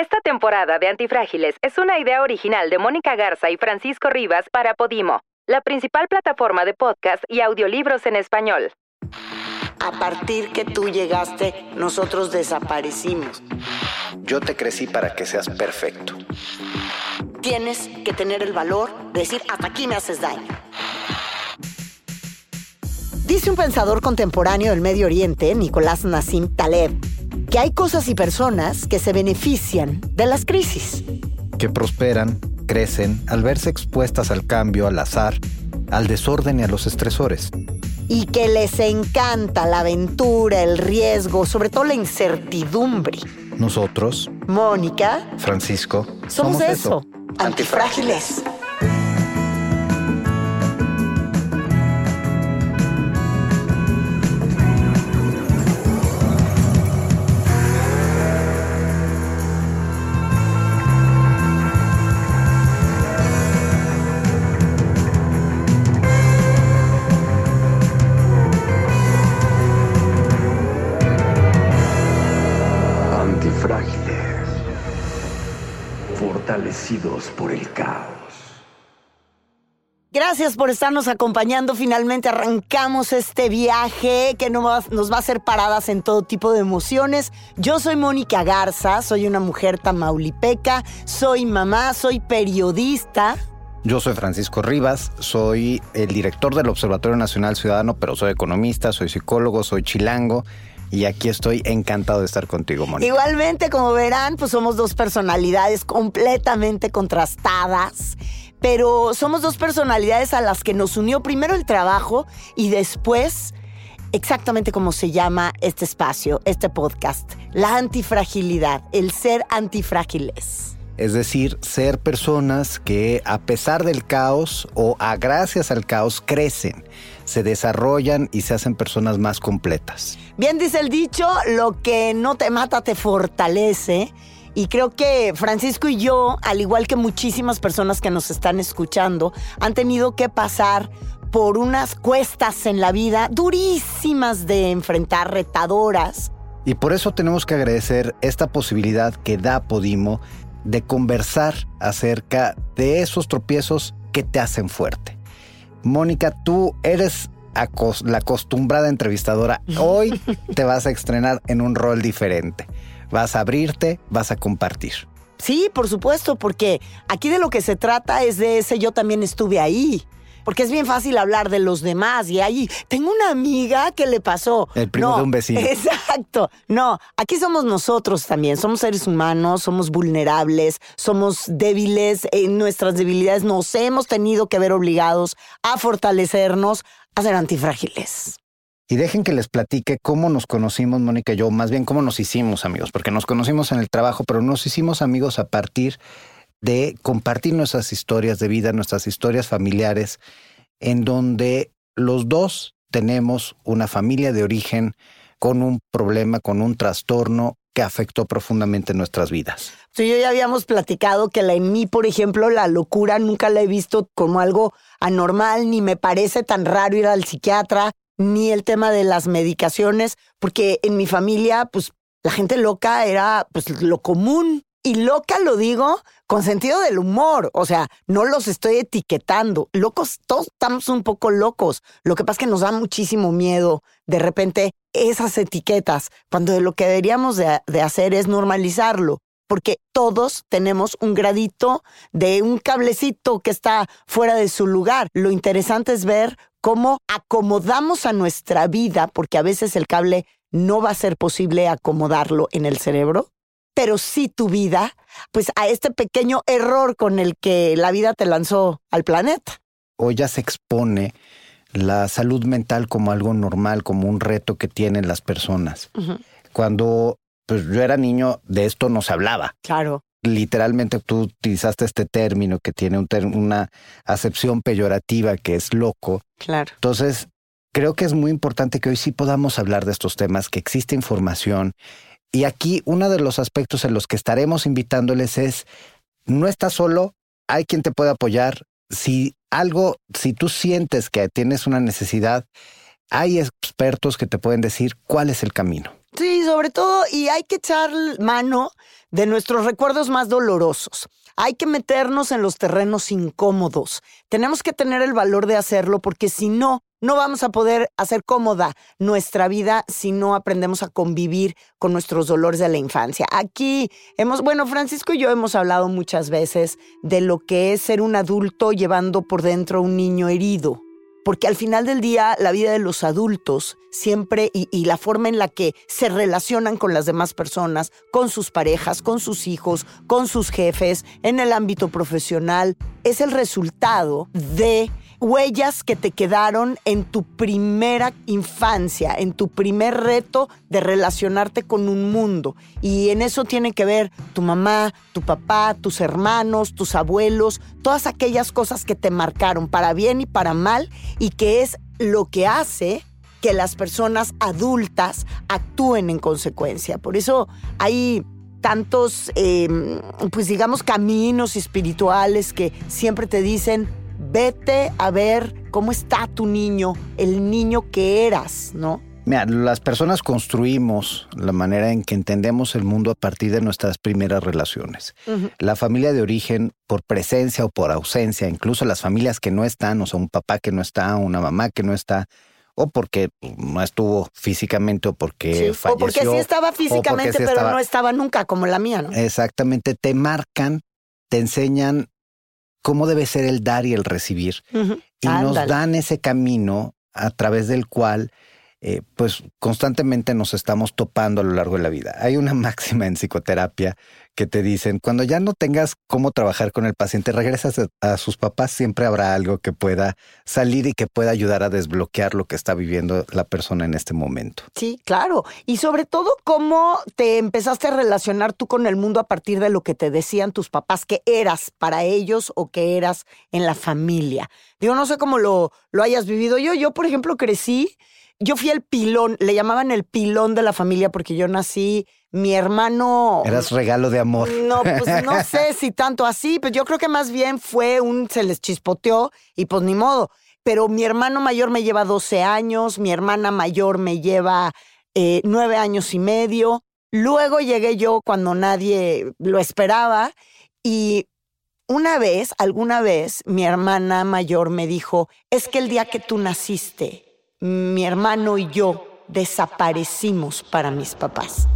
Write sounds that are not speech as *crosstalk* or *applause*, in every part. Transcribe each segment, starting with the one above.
Esta temporada de Antifrágiles es una idea original de Mónica Garza y Francisco Rivas para Podimo, la principal plataforma de podcast y audiolibros en español. A partir que tú llegaste, nosotros desaparecimos. Yo te crecí para que seas perfecto. Tienes que tener el valor de decir, hasta aquí me haces daño. Dice un pensador contemporáneo del Medio Oriente, Nicolás Nassim Taleb, que hay cosas y personas que se benefician de las crisis. Que prosperan, crecen al verse expuestas al cambio, al azar, al desorden y a los estresores. Y que les encanta la aventura, el riesgo, sobre todo la incertidumbre. Nosotros, Mónica, Francisco, somos, eso, antifrágiles. Antifrágiles. Por el caos. Gracias por estarnos acompañando. Finalmente arrancamos este viaje que nos va a hacer paradas en todo tipo de emociones. Yo soy Mónica Garza, soy una mujer tamaulipeca, soy mamá, soy periodista. Yo soy Francisco Rivas, soy el director del Observatorio Nacional Ciudadano, pero soy economista, soy psicólogo, soy chilango y aquí estoy encantado de estar contigo, Mónica. Igualmente, como verán, pues somos dos personalidades completamente contrastadas, pero somos dos personalidades a las que nos unió primero el trabajo y después exactamente como se llama este espacio, este podcast, la antifragilidad, el ser antifrágiles. Es decir, ser personas que a pesar del caos o a gracias al caos crecen, se desarrollan y se hacen personas más completas. Bien dice el dicho, lo que no te mata te fortalece. Y creo que Francisco y yo, al igual que muchísimas personas que nos están escuchando, han tenido que pasar por unas cuestas en la vida durísimas de enfrentar, retadoras. Y por eso tenemos que agradecer esta posibilidad que da Podimo de conversar acerca de esos tropiezos que te hacen fuerte. Mónica, tú eres acos- la acostumbrada entrevistadora. Hoy *laughs* te vas a estrenar en un rol diferente. Vas a abrirte, vas a compartir. Sí, por supuesto, porque aquí de lo que se trata es de ese yo también estuve ahí. Porque es bien fácil hablar de los demás y ahí tengo una amiga que le pasó. El primo No, de un vecino. *laughs* Exacto. No, aquí somos nosotros también. Somos seres humanos, somos vulnerables, somos débiles. En nuestras debilidades nos hemos tenido que ver obligados a fortalecernos, a ser antifrágiles. Y dejen que les platique cómo nos conocimos, Mónica y yo, más bien cómo nos hicimos amigos, porque nos conocimos en el trabajo, pero nos hicimos amigos a partir de compartir nuestras historias de vida, nuestras historias familiares, en donde los dos tenemos una familia de origen con un problema, con un trastorno que afectó profundamente nuestras vidas. Tú yo ya habíamos platicado que la, en mí, por ejemplo, la locura nunca la he visto como algo anormal, ni me parece tan raro ir al psiquiatra, ni el tema de las medicaciones, porque en mi familia, pues la gente loca era pues lo común. Y loca lo digo con sentido del humor, o sea, no los estoy etiquetando. Locos, todos estamos un poco locos. Lo que pasa es que nos da muchísimo miedo de repente esas etiquetas, cuando lo que deberíamos de, hacer es normalizarlo porque todos tenemos un gradito de un cablecito que está fuera de su lugar. Lo interesante es ver cómo acomodamos a nuestra vida, porque a veces el cable no va a ser posible acomodarlo en el cerebro, pero sí tu vida, pues a este pequeño error con el que la vida te lanzó al planeta. Hoy ya se expone la salud mental como algo normal, como un reto que tienen las personas. Cuando pues, yo era niño, de esto no se hablaba. Claro. Literalmente tú utilizaste este término que tiene un una acepción peyorativa que es loco. Claro. Entonces, creo que es muy importante que hoy sí podamos hablar de estos temas, que existe información. Y aquí uno de los aspectos en los que estaremos invitándoles es, no estás solo, hay quien te puede apoyar. Si algo, si tú sientes que tienes una necesidad, hay expertos que te pueden decir cuál es el camino. Sí, sobre todo, y hay que echar mano de nuestros recuerdos más dolorosos. Hay que meternos en los terrenos incómodos. Tenemos que tener el valor de hacerlo porque si no, no vamos a poder hacer cómoda nuestra vida si no aprendemos a convivir con nuestros dolores de la infancia. Aquí hemos, bueno, Francisco y yo hemos hablado muchas veces de lo que es ser un adulto llevando por dentro un niño herido. Porque al final del día, la vida de los adultos siempre y, y, la forma en la que se relacionan con las demás personas, con sus parejas, con sus hijos, con sus jefes, en el ámbito profesional, es el resultado de huellas que te quedaron en tu primera infancia, en tu primer reto de relacionarte con un mundo. Y en eso tiene que ver tu mamá, tu papá, tus hermanos, tus abuelos, todas aquellas cosas que te marcaron para bien y para mal y que es lo que hace que las personas adultas actúen en consecuencia. Por eso hay tantos, eh, pues digamos, caminos espirituales que siempre te dicen, vete a ver cómo está tu niño, el niño que eras, ¿no? Mira, las personas construimos la manera en que entendemos el mundo a partir de nuestras primeras relaciones. Uh -huh. La familia de origen, por presencia o por ausencia, incluso las familias que no están, o sea, un papá que no está, una mamá que no está, o porque no estuvo físicamente o porque sí, falleció. O porque sí estaba físicamente, sí estaba... pero no estaba nunca como la mía, ¿no? Exactamente, te marcan, te enseñan cómo debe ser el dar y el recibir. Uh -huh. Y Ándale. nos dan ese camino a través del cual eh, pues constantemente nos estamos topando a lo largo de la vida. Hay una *laughs* máxima en psicoterapia que te dicen, cuando ya no tengas cómo trabajar con el paciente, regresas a, sus papás, siempre habrá algo que pueda salir y que pueda ayudar a desbloquear lo que está viviendo la persona en este momento. Sí, claro. Y sobre todo, cómo te empezaste a relacionar tú con el mundo a partir de lo que te decían tus papás que eras para ellos o que eras en la familia. Digo, no sé cómo lo, lo hayas vivido yo. Yo, por ejemplo, crecí yo fui el pilón, le llamaban el pilón de la familia porque yo nací, mi hermano... Eras regalo de amor. No, pues no *laughs* sé si tanto así, pero yo creo que más bien fue un, se les chispoteó y pues ni modo. Pero mi hermano mayor me lleva 12 años, mi hermana mayor me lleva eh, 9 años y medio. Luego llegué yo cuando nadie lo esperaba y una vez, alguna vez, mi hermana mayor me dijo, es que el día que tú naciste mi hermano y yo desaparecimos para mis papás.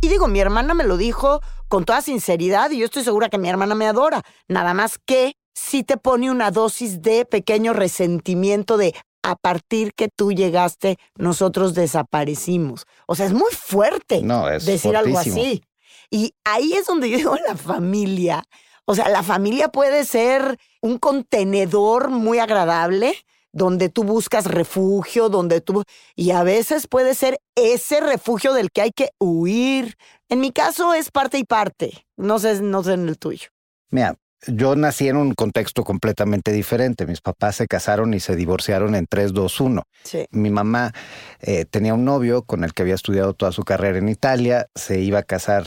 Y digo, mi hermana me lo dijo con toda sinceridad y yo estoy segura que mi hermana me adora. Nada más que si te pone una dosis de pequeño resentimiento de a partir que tú llegaste, nosotros desaparecimos. O sea, es muy fuerte no, es decir fortísimo. algo así. Y ahí es donde yo digo la familia. O sea, la familia puede ser un contenedor muy agradable, donde tú buscas refugio, donde tú... Y a veces puede ser ese refugio del que hay que huir. En mi caso es parte y parte, no sé, no sé en el tuyo. Mira, yo nací en un contexto completamente diferente. Mis papás se casaron y se divorciaron en 3-2-1. Sí. Mi mamá eh, tenía un novio con el que había estudiado toda su carrera en Italia, se iba a casar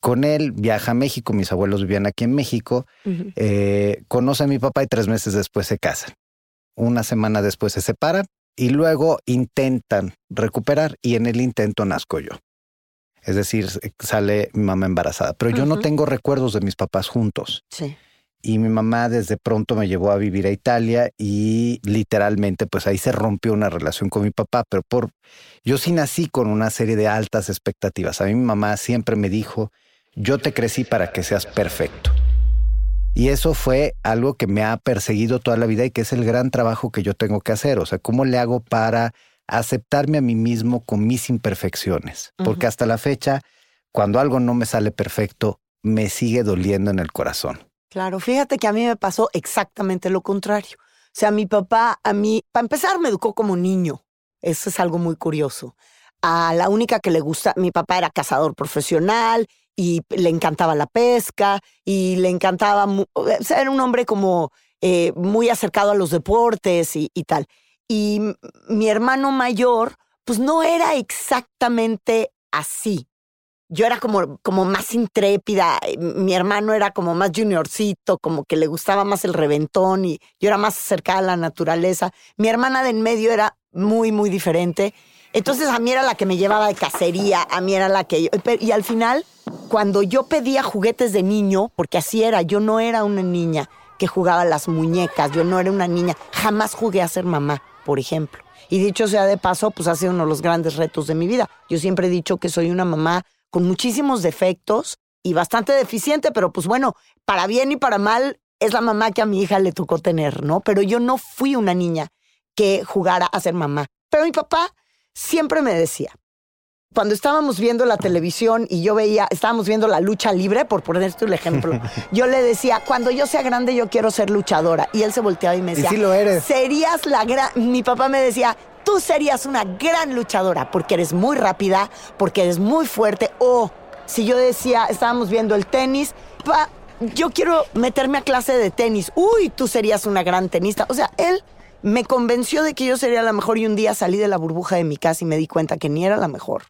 con él, viaja a México, mis abuelos vivían aquí en México, uh -huh. eh, conoce a mi papá y tres meses después se casan una semana después se separan y luego intentan recuperar y en el intento nazco yo. Es decir, sale mi mamá embarazada, pero uh -huh. yo no tengo recuerdos de mis papás juntos. Sí. Y mi mamá desde pronto me llevó a vivir a Italia y literalmente pues ahí se rompió una relación con mi papá, pero por yo sí nací con una serie de altas expectativas. A mí mi mamá siempre me dijo, yo te crecí para que seas perfecto. Y eso fue algo que me ha perseguido toda la vida y que es el gran trabajo que yo tengo que hacer. O sea, ¿cómo le hago para aceptarme a mí mismo con mis imperfecciones? Uh -huh. Porque hasta la fecha, cuando algo no me sale perfecto, me sigue doliendo en el corazón. Claro, fíjate que a mí me pasó exactamente lo contrario. O sea, mi papá, a mí, para empezar, me educó como niño. Eso es algo muy curioso. A la única que le gusta, mi papá era cazador profesional y le encantaba la pesca y le encantaba, o era un hombre como eh, muy acercado a los deportes y, y, tal. Y mi hermano mayor, pues no era exactamente así. Yo era como, como más intrépida, mi hermano era como más juniorcito, como que le gustaba más el reventón y yo era más acercada a la naturaleza. Mi hermana de en medio era muy, muy diferente. Entonces a mí era la que me llevaba de cacería, a mí era la que Y al final, cuando yo pedía juguetes de niño, porque así era, yo no era una niña que jugaba las muñecas, yo no era una niña, jamás jugué a ser mamá, por ejemplo. Y dicho sea de paso, pues ha sido uno de los grandes retos de mi vida. Yo siempre he dicho que soy una mamá con muchísimos defectos y bastante deficiente, pero pues bueno, para bien y para mal es la mamá que a mi hija le tocó tener, ¿no? Pero yo no fui una niña que jugara a ser mamá. Pero mi papá siempre me decía, cuando estábamos viendo la televisión y yo veía, estábamos viendo la lucha libre, por ponerte el ejemplo, *laughs* yo le decía, cuando yo sea grande yo quiero ser luchadora. Y él se volteaba y me Y decía, sí lo eres. serías la gran, mi papá me decía, tú serías una gran luchadora porque eres muy rápida, porque eres muy fuerte. O si yo decía, estábamos viendo el tenis, pa, yo quiero meterme a clase de tenis. Uy, tú serías una gran tenista. O sea, él me convenció de que yo sería la mejor y un día salí de la burbuja de mi casa y me di cuenta que ni era la mejor,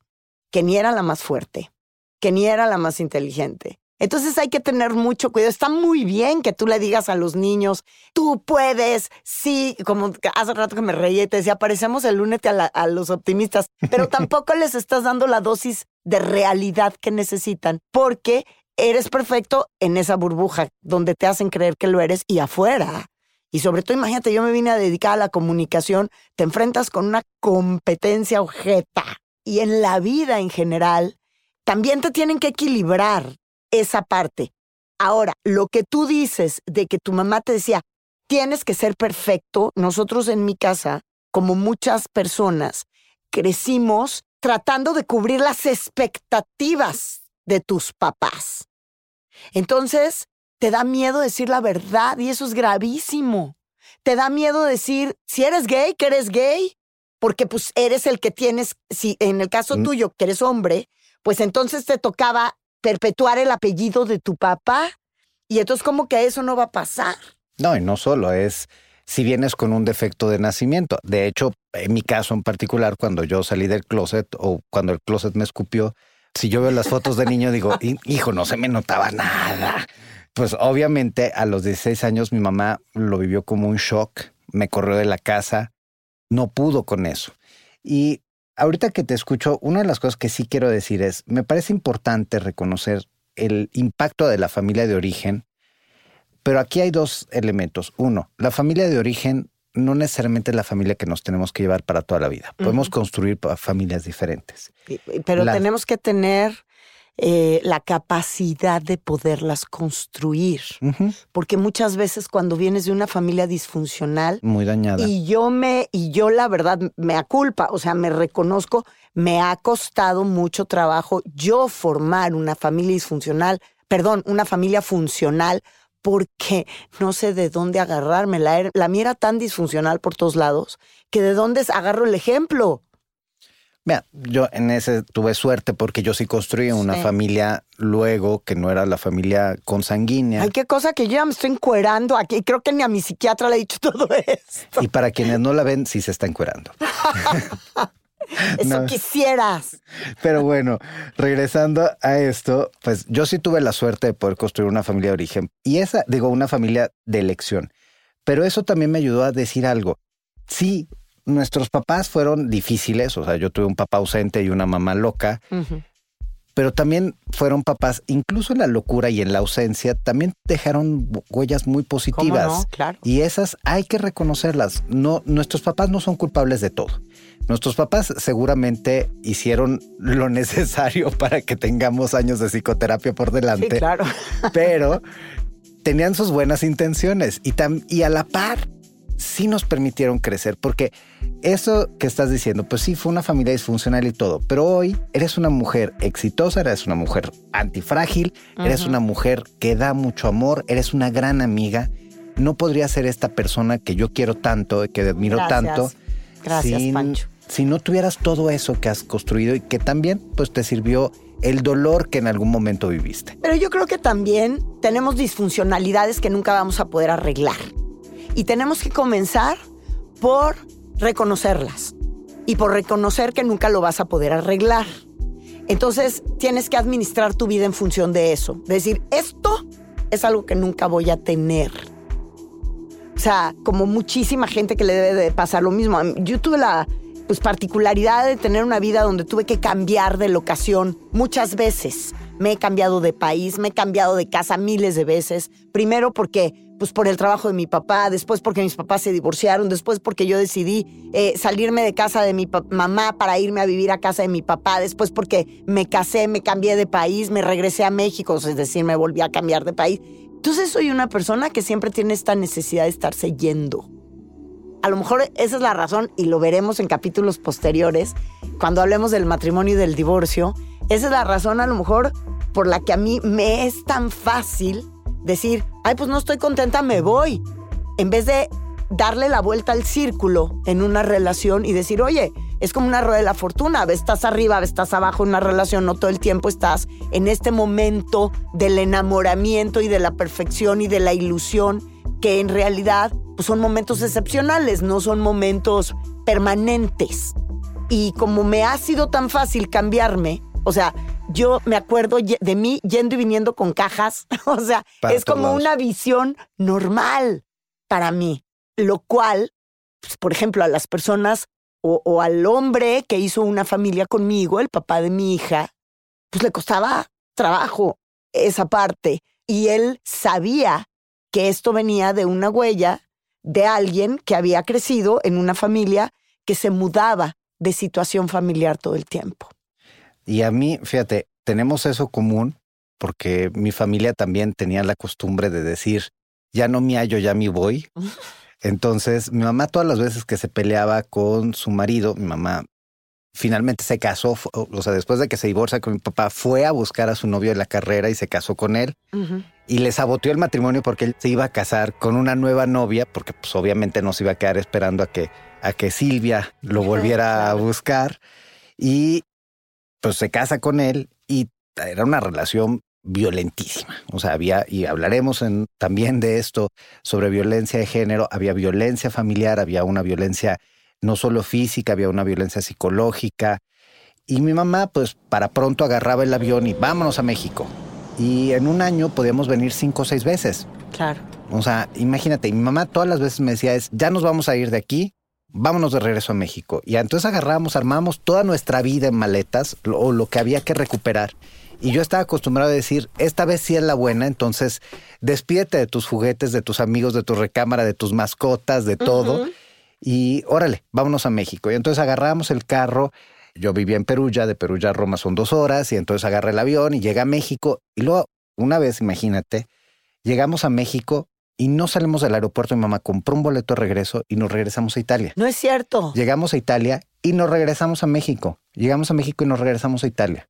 que ni era la más fuerte, que ni era la más inteligente. Entonces hay que tener mucho cuidado. Está muy bien que tú le digas a los niños, tú puedes, sí, como hace rato que me reí y te decía, parecemos el únete a, la- a los optimistas, pero *laughs* tampoco les estás dando la dosis de realidad que necesitan, porque eres perfecto en esa burbuja donde te hacen creer que lo eres y afuera. Y sobre todo, imagínate, yo me vine a dedicar a la comunicación, te enfrentas con una competencia ojeta. Y en la vida en general, también te tienen que equilibrar esa parte. Ahora, lo que tú dices de que tu mamá te decía, tienes que ser perfecto, nosotros en mi casa, como muchas personas, crecimos tratando de cubrir las expectativas de tus papás. Entonces, te da miedo decir la verdad y eso es gravísimo. Te da miedo decir, si eres gay, que eres gay, porque pues eres el que tienes, si en el caso Mm. tuyo, que eres hombre, pues entonces te tocaba perpetuar el apellido de tu papá y entonces como que eso no va a pasar. No, y no solo es si vienes con un defecto de nacimiento. De hecho, en mi caso en particular, cuando yo salí del closet o cuando el closet me escupió, si yo veo las fotos de niño, digo, "Hi- hijo, no se me notaba nada. Pues obviamente a los 16 años mi mamá lo vivió como un shock, me corrió de la casa, no pudo con eso. Y ahorita que te escucho, una de las cosas que sí quiero decir es, me parece importante reconocer el impacto de la familia de origen pero aquí hay dos elementos. Uno, la familia de origen no necesariamente es la familia que nos tenemos que llevar para toda la vida. Podemos construir familias diferentes. Pero tenemos que tener eh, la capacidad de poderlas construir, porque muchas veces cuando vienes de una familia disfuncional, Muy dañada. Y yo me, y yo la verdad me aculpa, o sea, me reconozco, me ha costado mucho trabajo yo formar una familia disfuncional, perdón, una familia funcional, porque no sé de dónde agarrarme. La, er- la mía era tan disfuncional por todos lados que de dónde agarro el ejemplo. Mira, yo en ese tuve suerte porque yo sí construí una Sí. familia luego que no era la familia consanguínea. Ay, qué cosa que yo ya me estoy encuerando aquí. Creo que ni a mi psiquiatra le he dicho todo esto. Y para quienes no la ven, sí se está encuerando. *laughs* Eso No. quisieras. Pero bueno, regresando a esto, pues yo sí tuve la suerte de poder construir una familia de origen. Y esa, digo, una familia de elección. Pero eso también me ayudó a decir algo. Sí, nuestros papás fueron difíciles, o sea, yo tuve un papá ausente y una mamá loca, pero también fueron papás, incluso en la locura y en la ausencia, también dejaron huellas muy ¿Cómo positivas. no? Claro. Y esas hay que reconocerlas. No, nuestros papás no son culpables de todo. Nuestros papás seguramente hicieron lo *laughs* necesario para que tengamos años de psicoterapia por Sí, delante, claro. pero tenían sus buenas intenciones y, tam- y a la par sí nos permitieron crecer, porque eso que estás diciendo, pues sí, fue una familia disfuncional y todo, pero hoy eres una mujer exitosa, eres una mujer antifrágil, eres Ujú. una mujer que da mucho amor, eres una gran amiga. No podría ser esta persona que yo quiero tanto, que admiro Gracias. tanto, Gracias, sin- Pancho. si no tuvieras todo eso que has construido y que también pues te sirvió el dolor que en algún momento viviste. Pero yo creo que también tenemos disfuncionalidades que nunca vamos a poder arreglar. Y tenemos que comenzar por reconocerlas y por reconocer que nunca lo vas a poder arreglar. Entonces tienes que administrar tu vida en función de eso. Decir, esto es algo que nunca voy a tener. O sea, como muchísima gente que le debe de pasar lo mismo. Yo tuve la pues particularidad de tener una vida donde tuve que cambiar de locación muchas veces. Me he cambiado de país, me he cambiado de casa miles de veces. Primero porque, pues por el trabajo de mi papá, después porque mis papás se divorciaron, después porque yo decidí eh, salirme de casa de mi mamá para irme a vivir a casa de mi papá, después porque me casé, me cambié de país, me regresé a México, es decir, me volví a cambiar de país. Entonces soy una persona que siempre tiene esta necesidad de estarse yendo. A lo mejor esa es la razón, y lo veremos en capítulos posteriores, cuando hablemos del matrimonio y del divorcio. Esa es la razón, a lo mejor, por la que a mí me es tan fácil decir, ay, pues no estoy contenta, me voy. En vez de darle la vuelta al círculo en una relación y decir, oye, es como una rueda de la fortuna, estás arriba, estás abajo en una relación, no todo el tiempo estás en este momento del enamoramiento y de la perfección y de la ilusión, que en realidad pues, son momentos excepcionales, no son momentos permanentes. Y como me ha sido tan fácil cambiarme, o sea, yo me acuerdo de mí yendo y viniendo con cajas, *laughs* o sea, Para es como lados. una visión normal para mí, lo cual, pues, por ejemplo, a las personas o, o al hombre que hizo una familia conmigo, el papá de mi hija, pues le costaba trabajo esa parte. Y él sabía que esto venía de una huella de alguien que había crecido en una familia que se mudaba de situación familiar todo el tiempo. Y a mí, fíjate, tenemos eso común porque mi familia también tenía la costumbre de decir, ya no me hallo, ya me voy. *laughs* Entonces, mi mamá todas las veces que se peleaba con su marido, mi mamá finalmente se casó, o sea, después de que se divorcia con mi papá, fue a buscar a su novio en la carrera y se casó con él y le saboteó el matrimonio porque él se iba a casar con una nueva novia, porque pues obviamente no se iba a quedar esperando a que, a que Silvia lo volviera a buscar. Y pues se casa con él y era una relación violentísima. O sea, había, y hablaremos en- también de esto, sobre violencia de género, había violencia familiar, había una violencia no solo física, había una violencia psicológica. Y mi mamá, pues para pronto agarraba el avión y vámonos a México. Y en un año podíamos venir cinco o seis veces. Claro. O sea, imagínate, mi mamá todas las veces me decía es, ya nos vamos a ir de aquí, vámonos de regreso a México. Y entonces agarramos, armamos toda nuestra vida en maletas lo- o lo que había que recuperar. Y yo estaba acostumbrado a decir, esta vez sí es la buena, entonces despídete de tus juguetes, de tus amigos, de tu recámara, de tus mascotas, de todo. Y órale, vámonos a México. Y entonces agarramos el carro. Yo vivía en Perugia, de Perugia a Roma son dos horas, y entonces agarré el avión y llega a México. Y luego, una vez, imagínate, llegamos a México y no salimos del aeropuerto. Mi mamá compró un boleto de regreso y nos regresamos a Italia. No es cierto. Llegamos a Italia y nos regresamos a México. Llegamos a México y nos regresamos a Italia.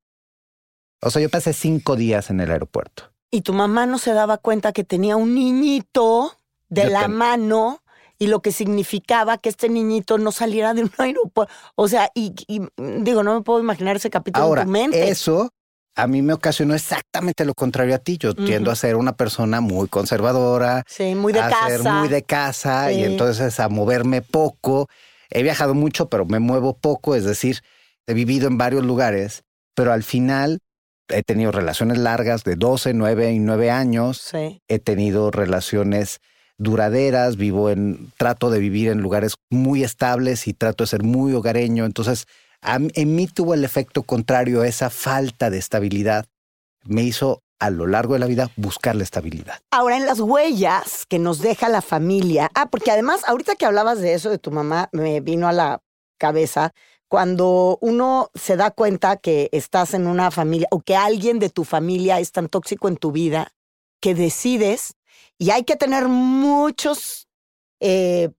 O sea, yo pasé cinco días en el aeropuerto. Y tu mamá no se daba cuenta que tenía un niñito de Yo la ten- mano y lo que significaba que este niñito no saliera de un *laughs* aeropuerto. O sea, y, y, digo, no me puedo imaginar ese capítulo Ahora, en tu mente. eso a mí me ocasionó exactamente lo contrario a ti. Yo tiendo a ser una persona muy conservadora, Sí, muy de a ser casa. muy de casa y entonces a moverme poco. He viajado mucho, pero me muevo poco, es decir, he vivido en varios lugares, pero al final he tenido relaciones largas de 12, 9 y 9 años. Sí. He tenido relaciones duraderas, vivo en, trato de vivir en lugares muy estables y trato de ser muy hogareño. Entonces, a en mí tuvo el efecto contrario, esa falta de estabilidad me hizo a lo largo de la vida buscar la estabilidad. Ahora, en las huellas que nos deja la familia. Ah, porque además, ahorita que hablabas de eso, de tu mamá, me vino a la cabeza cuando uno se da cuenta que estás en una familia o que alguien de tu familia es tan tóxico en tu vida que decides y hay que tener muchos, eh,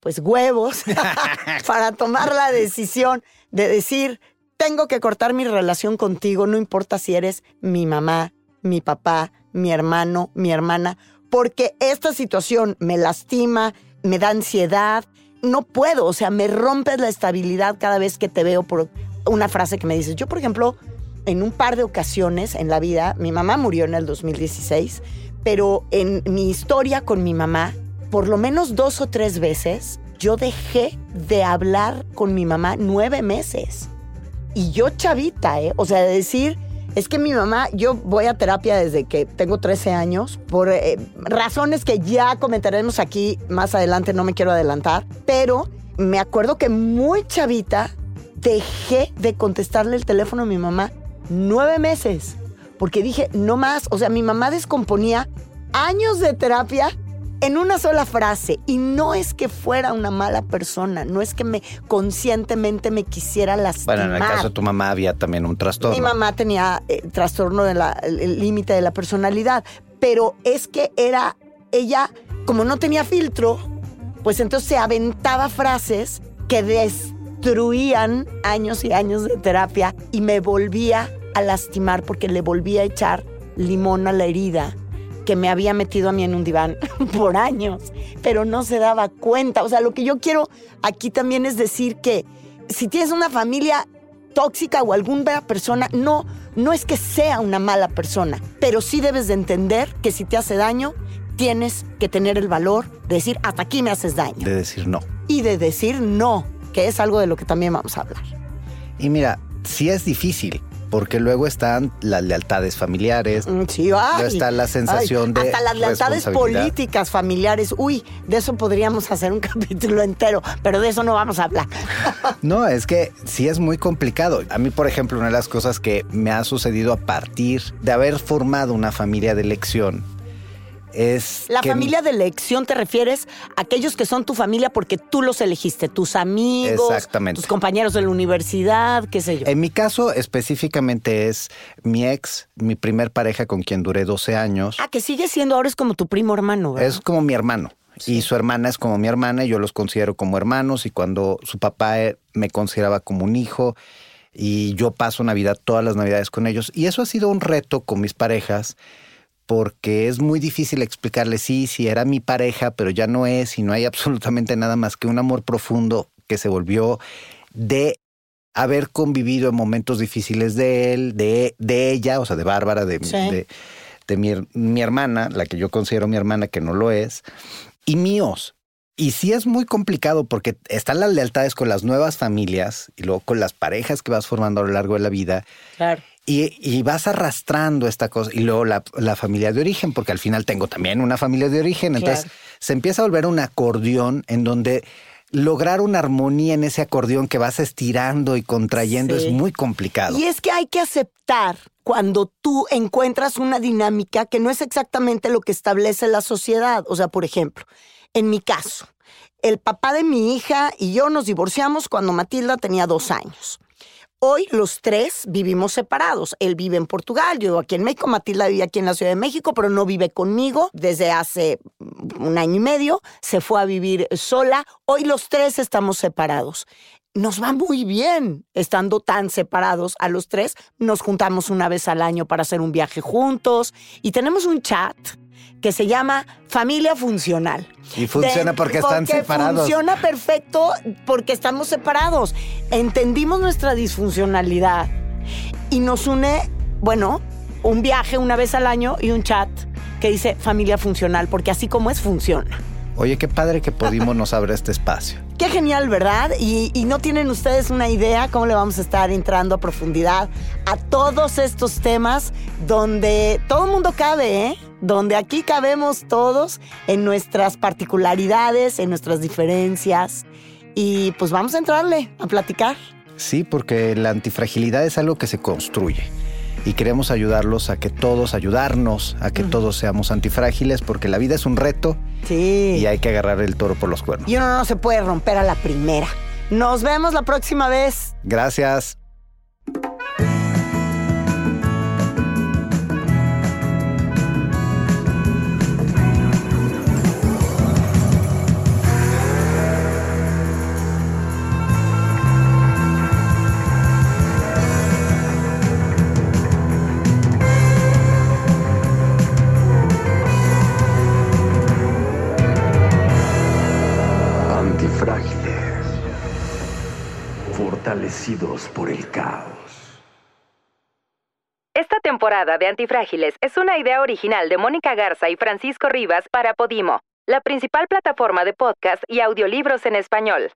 pues, huevos *laughs* para tomar la decisión de decir, tengo que cortar mi relación contigo, no importa si eres mi mamá, mi papá, mi hermano, mi hermana, porque esta situación me lastima, me da ansiedad, no puedo, o sea, me rompes la estabilidad cada vez que te veo por una frase que me dices. Yo, por ejemplo, en un par de ocasiones en la vida, mi mamá murió en el 2016, pero en mi historia con mi mamá, por lo menos dos o tres veces, yo dejé de hablar con mi mamá nueve meses. Y yo chavita, ¿eh? O sea, de decir, es que mi mamá, yo voy a terapia desde que tengo 13 años, por eh, razones que ya comentaremos aquí más adelante, no me quiero adelantar, pero me acuerdo que muy chavita dejé de contestarle el teléfono a mi mamá nueve meses, porque dije, no más, o sea, mi mamá descomponía años de terapia en una sola frase. Y no es que fuera una mala persona, no es que me conscientemente me quisiera lastimar. Bueno, en el caso de tu mamá había también un trastorno. Mi mamá tenía eh, trastorno del límite de la personalidad, pero es que era ella, como no tenía filtro, pues entonces se aventaba frases que destruían años y años de terapia y me volvía a lastimar porque le volvía a echar limón a la herida que me había metido a mí en un diván *laughs* por años, pero no se daba cuenta. O sea, lo que yo quiero aquí también es decir que si tienes una familia tóxica o alguna persona, no, no es que sea una mala persona, pero sí debes de entender que si te hace daño, tienes que tener el valor de decir, hasta aquí me haces daño. De decir no. Y de decir no, que es algo de lo que también vamos a hablar. Y mira, sí es difícil, porque luego están las lealtades familiares. Mm, sí, ay, está la sensación de. Hasta las lealtades políticas familiares. Uy, de eso podríamos hacer un *laughs* capítulo entero, pero de eso no vamos a hablar. *laughs* no, es que sí es muy complicado. A mí, por ejemplo, una de las cosas que me ha sucedido a partir de haber formado una familia de elección la familia de elección te refieres a aquellos que son tu familia porque tú los elegiste, tus amigos, tus compañeros de la universidad, qué sé yo. En mi caso específicamente es mi ex, mi primer pareja con quien duré 12 años. Ah, que sigue siendo ahora es como tu primo hermano, Es como mi hermano. Y su hermana es como mi hermana, y yo los considero como hermanos, y cuando su papá eh, me consideraba como un hijo, y yo paso Navidad, todas las Navidades con ellos. Y eso ha sido un reto con mis parejas, porque es muy difícil explicarle, sí, sí, era mi pareja, pero ya no es y no hay *laughs* absolutamente nada más que un amor profundo que se volvió de haber convivido en momentos difíciles de él, de, de ella, o sea, de Bárbara, de, de, de mi, mi, hermana, la que yo considero mi hermana, que no lo es, y míos. Y sí es muy complicado porque están las lealtades con las nuevas familias y luego con las parejas que vas formando a lo largo de la vida. Claro. Y, vas arrastrando esta cosa. Y luego la, familia de origen, porque al final tengo también una familia de origen. Entonces se empieza a volver un acordeón en donde lograr una armonía en ese acordeón que vas estirando y contrayendo es muy complicado. Y es que hay que aceptar cuando tú encuentras una dinámica que no es exactamente lo que establece la sociedad. O sea, por ejemplo, en mi caso, el papá de mi hija y yo nos divorciamos cuando Matilda tenía dos años. Hoy los tres vivimos separados. Él vive en Portugal, yo aquí en México, Matilda vive aquí en la Ciudad de México, pero no vive conmigo desde hace un año y medio. Se fue a vivir sola. Hoy los tres estamos separados. Nos va muy bien estando tan separados a los tres. Nos juntamos una vez al año para hacer un viaje juntos y tenemos un chat que se llama Familia Funcional. Y funciona porque, están separados. Funciona perfecto porque estamos separados. Entendimos nuestra disfuncionalidad y nos une, bueno, un viaje una vez al año y un chat que dice familia funcional, porque así como es, funciona. Oye, qué padre que Podimo nos abre este espacio. *laughs* Qué genial, ¿verdad? Y, y, no tienen ustedes una idea cómo le vamos a estar entrando a profundidad a todos estos temas donde todo el mundo cabe, ¿eh? Donde aquí cabemos todos en nuestras particularidades, en nuestras diferencias. Y pues vamos a entrarle a platicar. Sí, porque la antifragilidad es algo que se construye y queremos ayudarlos a que todos, ayudarnos a que todos seamos antifrágiles, porque la vida es un reto sí. y hay que agarrar el toro por los cuernos. Y uno no se puede romper a la primera. Nos vemos la próxima vez. Gracias. Temporada de Antifrágiles es una idea original de Mónica Garza y Francisco Rivas para Podimo, la principal plataforma de podcast y audiolibros en español.